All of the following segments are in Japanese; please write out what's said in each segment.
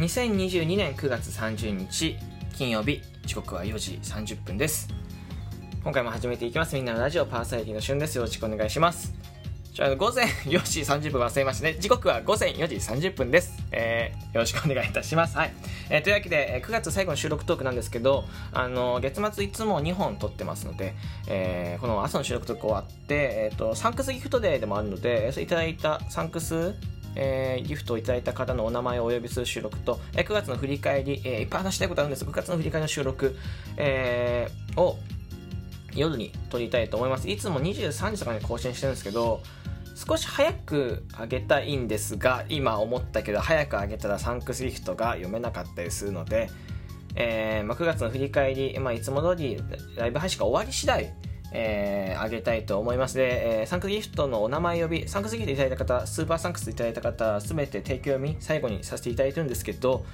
2022年9月30日金曜日時刻は4時30分です。今回も始めていきます。みんなのラジオパーソナリティのしゅんです。よろしくお願いします。じゃあ午前4時30分忘れましたね。時刻は午前4時30分です、えー、よろしくお願いいたします。はい、えー、というわけで9月最後の収録トークなんですけどあの月末いつも2本撮ってますので、えー、この朝の収録トーク終わって、えーと、サンクスギフトデーでもあるのでそれいただいたサンクスえー、ギフトをいただいた方のお名前をお呼びする収録と、えー、9月の振り返り、えー、いっぱい話したいことあるんです9月の振り返りの収録、えー、を夜に撮りたいと思います。いつも23時とかに更新してるんですけど、少し早くあげたいんですが、今思ったけど、早くあげたらサンクスギフトが読めなかったりするので、えーまあ、9月の振り返り、まあ、いつも通りライブ配信が終わり次第、えー、あげたいと思います。で、えー、サンクギフトのお名前呼び、サンクスギフトいただいた方、スーパーサンクスいただいた方、すべて提供読み、最後にさせていただいてるんですけど、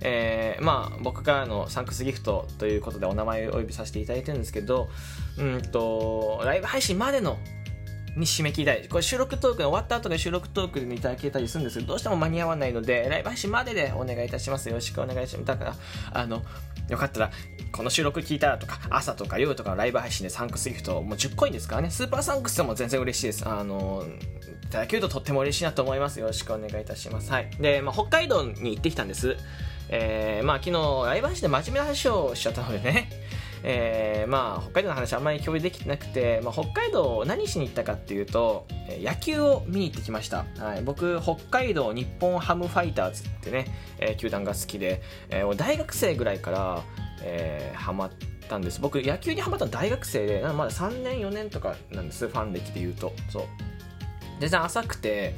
えー、まあ僕からのサンクスギフトということでお名前をお呼びさせていただいてるんですけど、うんと、ライブ配信までのに締め切りたい。これ収録トークが終わった後で収録トークでいただけたりするんですけど、どうしても間に合わないので、ライブ配信まででお願いいたします。よろしくお願いします。だから、あの、よかったら、この収録聞いたらとか、朝とか夜とかライブ配信でサンクスギフト、もう10コインですからね、スーパーサンクスでも全然嬉しいです。あの、いただけるととっても嬉しいなと思います。よろしくお願いいたします。はい。で、まあ、北海道に行ってきたんです。えー、まあ昨日ライブ配信で真面目な話をしちゃったのでね、えー、まあ北海道の話あんまり共有できてなくて、まあ、北海道何しに行ったかっていうと野球を見に行ってきました、はい、僕北海道日本ハムファイターズってね、えー、球団が好きで、えー、大学生ぐらいから、えー、ハマったんです。僕野球にハマったの大学生でまだ3年4年とかなんです。ファン歴で言うと。そう。全然浅くて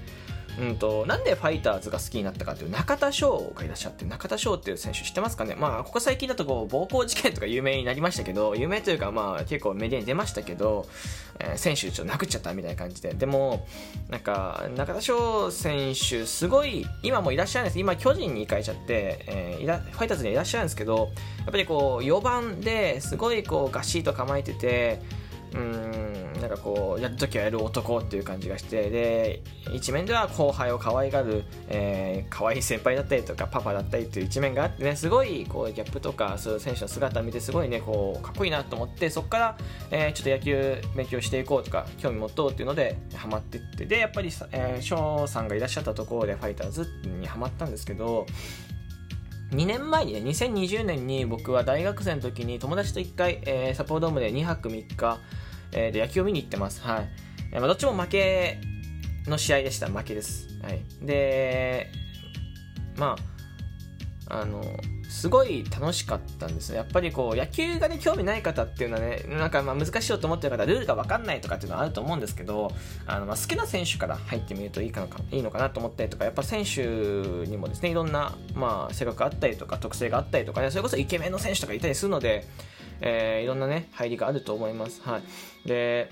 うんと、なんでファイターズが好きになったかという中田翔がいらっしゃって中田翔っていう選手知ってますかね？まあここ最近だとこう暴行事件とか有名になりましたけど有名というかまあ結構メディアに出ましたけど、えー、選手ちょっと殴っちゃったみたいな感じで。でもなんか中田翔選手すごい今もいらっしゃるんです。今巨人に行かれちゃって、えー、ファイターズにいらっしゃるんですけどやっぱりこう4番ですごいこうガシッと構えててうんなんかこうやるときはやる男っていう感じがしてで一面では後輩を可愛がる、えー、可愛い先輩だったりとかパパだったりっていう一面があってねすごいこうギャップとかそういう選手の姿を見てすごいねこうかっこいいなと思ってそこから、えー、ちょっと野球勉強していこうとか興味持とうっていうのでハマってってでやっぱり、えー、翔さんがいらっしゃったところでファイターズにハマったんですけど2年前にね、2020年に僕は大学生の時に友達と1回、えー、サポードームで2泊3日、えー、で野球を見に行ってます。はい。まあ、どっちも負けの試合でした。負けです。はい。で、まあ、あの、すごい楽しかったんですやっぱりこう、野球がね、興味ない方っていうのはね、なんかまあ難しいよと思ってる方ルールが分かんないとかっていうのはあると思うんですけど、あの、まあ好きな選手から入ってみるといいかないいのかなと思ったりとか、やっぱ選手にもですね、いろんな、まあ、性格あったりとか、特性があったりとかね、それこそイケメンの選手とかいたりするので、えー、いろんなね、入りがあると思います。はい。で、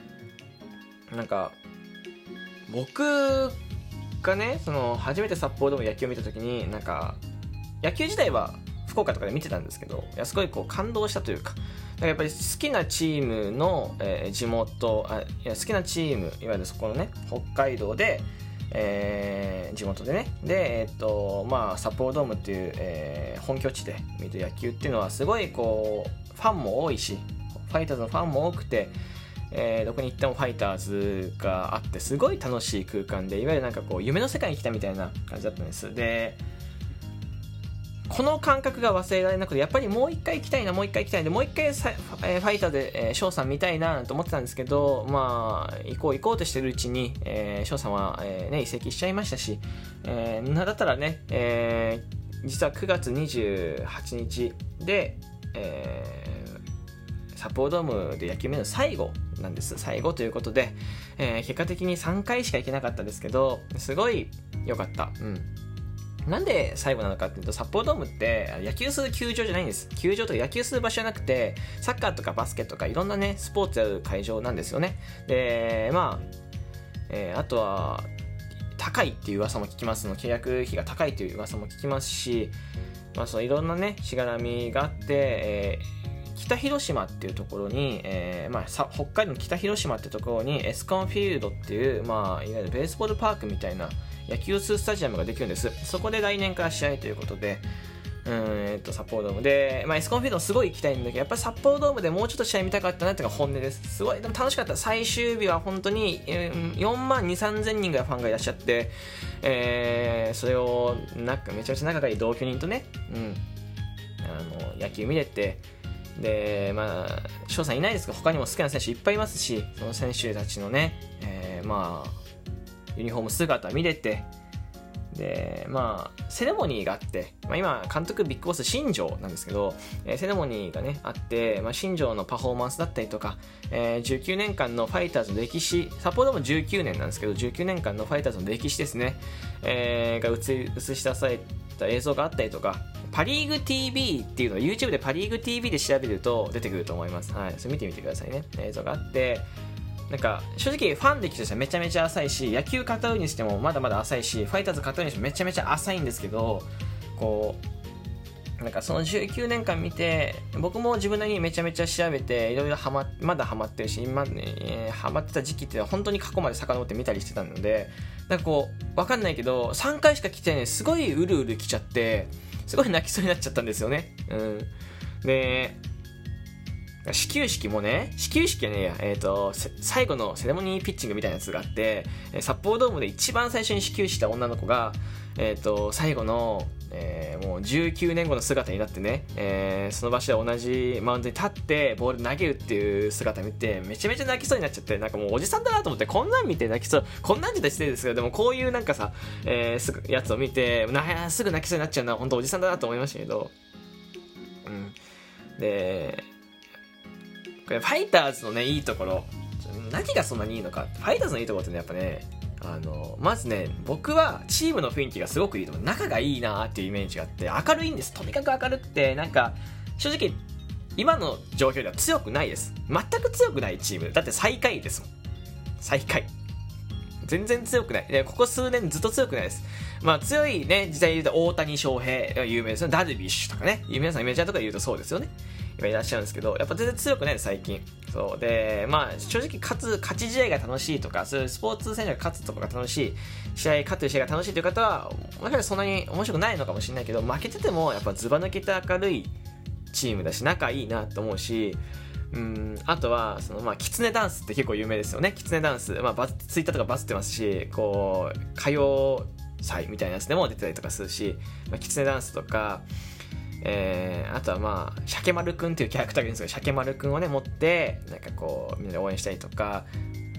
なんか、僕がね、その、初めて札幌でも野球を見た時に、なんか、野球自体は福岡とかで見てたんですけど、いやすごいこう感動したというか、やっぱり好きなチームの、えー、地元あいや、好きなチーム、いわゆるそこのね、北海道で、えー、地元でね、で、えっ、と、まあ、札幌ドームっていう、えー、本拠地で見る野球っていうのは、すごいこう、ファンも多いし、ファイターズのファンも多くて、えー、どこに行ってもファイターズがあって、すごい楽しい空間で、いわゆるなんかこう、夢の世界に来たみたいな感じだったんです。で、この感覚が忘れられなくて、やっぱりもう一回行きたいな、もう一回行きたいで、もう一回さ、えー、ファイターで、えー、翔さん見たいなと思ってたんですけど、まあ、行こう行こうとしてるうちに、えー、翔さんは、えー、ね、移籍しちゃいましたし、えー、なだったらね、えー、実は9月28日で、えー、サポードームで野球目の最後なんです。最後ということで、えー、結果的に3回しか行けなかったですけど、すごい良かった。うん。なんで最後なのかっていうと、札幌ドームって野球する球場じゃないんです。球場とか野球する場所じゃなくて、サッカーとかバスケとかいろんなね、スポーツやる会場なんですよね。で、まあ、えー、あとは、高いっていう噂も聞きますの契約費が高いという噂も聞きますし、まあ、そういろんなねしがらみがあって、え北広島っていうところに、えーまあ、北海道の北広島っていうところにエスコンフィールドっていう、まあ、いわゆるベースボールパークみたいな野球スタジアムができるんです。そこで来年から試合ということでうんえっと札幌ドーム。で、まあ、エスコンフィールドすごい行きたいんだけどやっぱり札幌ドームでもうちょっと試合見たかったなっていうのが本音です。すごいでも楽しかった。最終日は本当に、えー、4万2 3 0 0人ぐらいファンがいらっしゃって、えー、それをなんかめちゃめちゃ仲がいい同居人とね、うん、あの野球見れてでまあ翔さんいないですけど他にも好きな選手いっぱいいますしその選手たちのね、えー、まあユニフォーム姿見れてでまあセレモニーがあって、まあ、今監督ビッグボス新庄なんですけど、えー、セレモニーがねあって、まあ、新庄のパフォーマンスだったりとか、えー、19年間のファイターズの歴史札幌でも19年なんですけど19年間のファイターズの歴史ですね、えー、が映し出された映像があったりとかパ・リーグ TV っていうのを YouTube でパ・リーグ TV で調べると出てくると思います。はい。それ見てみてくださいね。映像があって、なんか正直ファン歴としてはめちゃめちゃ浅いし野球語るにしてもまだまだ浅いしファイターズ語るにしてもめちゃめちゃ浅いんですけどこうなんかその19年間見て僕も自分なりにめちゃめちゃ調べていろいろままだハマってるし今、ね、ハマってた時期って本当に過去まで遡って見たりしてたのでなんかこうわかんないけど3回しか来てねすごいうるうる来ちゃってすごい泣きそうになっちゃったんですよね。うん。で始球式もね、始球式はね、えっ、ー、と、最後のセレモニーピッチングみたいなやつがあって、札幌ドームで一番最初に始球した女の子が、えっ、ー、と、最後の、えー、もう19年後の姿になってね、えー、その場所で同じマウンドに立ってボール投げるっていう姿見てめちゃめちゃ泣きそうになっちゃってなんかもうおじさんだなと思ってこんなん見て泣きそうこんなんじゃ失礼ですけどでもこういうなんかさ、えー、すぐやつを見てなすぐ泣きそうになっちゃうのは本当おじさんだなと思いましたけどうん。でこれファイターズのねいいところ何がそんなにいいのかファイターズのいいところってねやっぱねあのまずね僕はチームの雰囲気がすごくいいと思う仲がいいなっていうイメージがあって明るいんですとにかく明るくてなんか正直今の状況では強くないです全く強くないチームだって最下位ですもん最下位全然強くない。ここ数年ずっと強くないです。まあ強いね、時代で言うと大谷翔平が有名ですよね。ダルビッシュとかね。皆さんメージャーとか言うとそうですよね。今いらっしゃるんですけど、やっぱ全然強くないです、最近。そう。で、まあ、正直勝つ、勝ち試合が楽しいとか、そういうスポーツ選手が勝つとかが楽しい、試合、勝ってる試合が楽しいという方は、もしかしたらそんなに面白くないのかもしれないけど、負けてても、やっぱずば抜けて明るいチームだし、仲いいなと思うし、うんあとはその、まあ、キツネダンスって結構有名ですよねキツネダンス、まあ、バツイッターとかバズってますしこう歌謡祭みたいなやつでも出てたりとかするし、まあ、キツネダンスとかえー、あとはまあ、シャケマルくんっていうキャラクターがいるんですけど、シャケマルくんをね、持って、なんかこう、みんなで応援したりとか、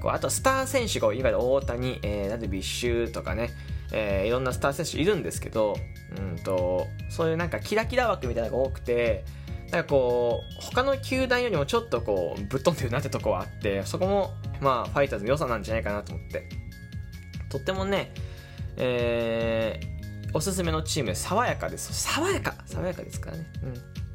こうあとスター選手がいわゆる大谷、えー、なんだダルビッシュとかね、えー、いろんなスター選手いるんですけど、うんと、そういうなんかキラキラ枠みたいなのが多くて、なんかこう、他の球団よりもちょっとこう、ぶっ飛んでるなってとこはあって、そこも、まあ、ファイターズの良さなんじゃないかなと思って。とってもね、えー、おすすめのチーム爽やかです。爽やか。爽やかですからね。うん。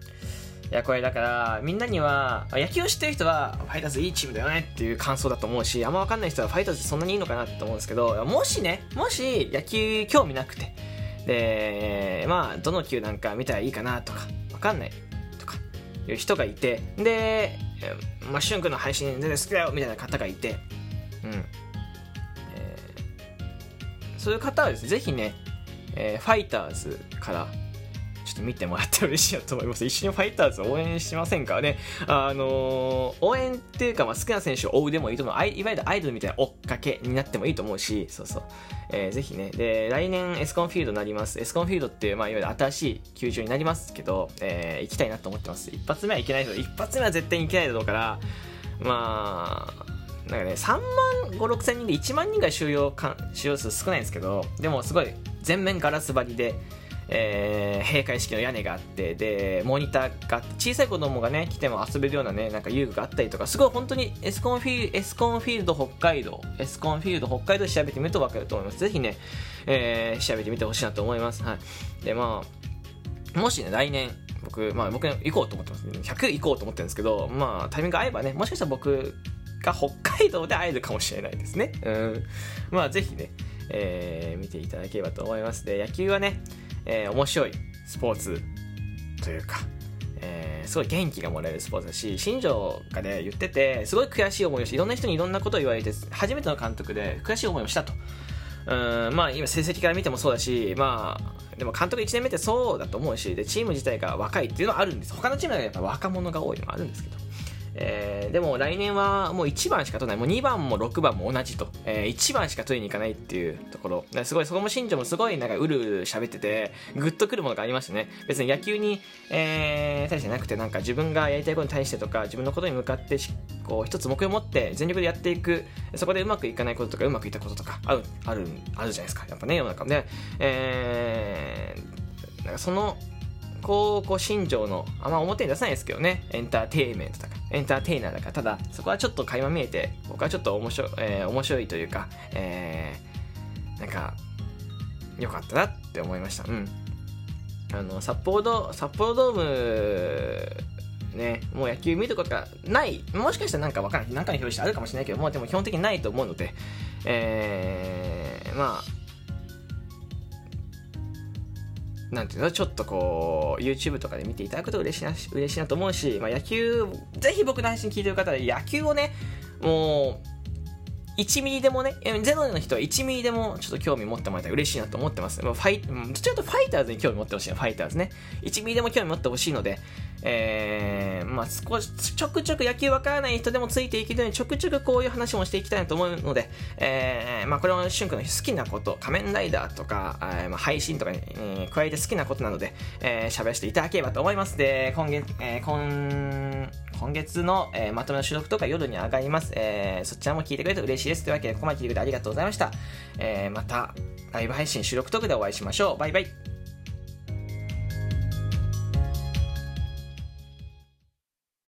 いやこれだからみんなには野球を知ってる人はファイターズいいチームだよねっていう感想だと思うしあんま分かんない人はファイターズそんなにいいのかなって思うんですけどもしねもし野球興味なくてでまあどの球なんか見たらいいかなとか分かんないとかいう人がいてでまあしゅんくんの配信全然好きだよみたいな方がいてうん、えー、そういう方はですねぜひねえー、ファイターズからちょっと見てもらったら嬉しいなと思います。一緒にファイターズ応援しませんか？ね。あのー、応援っていうか、まあ、好きな選手を追うでもいいと思う。いわゆるアイドルみたいな追っかけになってもいいと思うし、そうそう。えー、ぜひね。で、来年エスコンフィールドになります。エスコンフィールドっていう、まあ、いわゆる新しい球場になりますけど、えー、行きたいなと思ってます。一発目はいけないけど、一発目は絶対に行けないだろうから、まあ、なんかね、3万5、6千人で1万人が収容か収容数少ないんですけど、でもすごい全面ガラス張りで、えー、開閉式の屋根があってでモニターがあって小さい子供がね来ても遊べるようなねなんか遊具があったりとかすごい本当にエスコンフィーエスコンフィールド北海道エスコンフィールド北海道調べてみると分かると思いますぜひね、えー、調べてみてほしいなと思いますはいでまあもしね来年僕、まあ僕、行こうと思ってます。100行こうと思ってるんですけど、まあタイミング合えばね、もしかしたら僕が北海道で会えるかもしれないですね。うん。まあぜひね、えー、見ていただければと思います。で野球はね、えー、面白いスポーツというか、えー、すごい元気がもらえるスポーツだし新庄がね言っててすごい悔しい思いをしていろんな人にいろんなことを言われて初めての監督で悔しい思いをしたと。うんまあ今成績から見てもそうだしまあでも監督1年目ってそうだと思うしでチーム自体が若いっていうのはあるんです。他のチームはやっぱ若者が多いのもあるんですけど。えー、でも来年はもう1番しか取らない。もう2番も6番も同じと、えー、1番しか取りに行かないっていうところ。すごいそこも新庄もすごいなんかうるうる喋っててグッとくるものがありましたね。別に野球に、えー、対してなくてなんか自分がやりたいことに対してとか自分のことに向かってこう一つ目標を持って全力でやっていく。そこでうまくいかないこととかうまくいったこととかあるあるあるじゃないですか。やっぱね世の中で、えー、なんかそのこう、こう、新庄の、あんま表に出さないですけどね、エンターテイメントとか、エンターテイナーだから、ただ、そこはちょっと垣間見えて、僕はちょっと面白,、えー、面白いというか、えー、なんか、良かったなって思いました。うん。あの、札幌ド、札幌ドーム、ね、もう野球見ることがない、もしかしたらなんかわからない、なんかの表紙あるかもしれないけども、でも基本的にないと思うので、えー、まあ、なんていうの、ちょっとこう、YouTube とかで見ていただくと嬉しいな、嬉しいなと思うし、まあ、野球、ぜひ僕の配信聞いてる方で野球をね、もう、1ミリでもね、ゼロの人は1ミリでもちょっと興味持ってもらえたら嬉しいなと思ってます。ファイ、ちょっとファイターズに興味持ってほしいな、ファイターズね。1ミリでも興味持ってほしいので、えー、まあ少し、ちょくちょく野球わからない人でもついていけるようにちょくちょくこういう話もしていきたいなと思うので、えー、まあこれはしゅんくんの好きなこと、仮面ライダーとか、えー、まあ配信とかに、えー、加えて好きなことなので、えー、喋らせていただければと思います。で、今月、えー、今、今月の、えー、まとめの収録とか夜に上がります。えー、そちらも聞いてくれると嬉しいです。というわけで、ここまで聞いてくれてありがとうございました。えー、また、ライブ配信収録トークでお会いしましょう。バイバイ。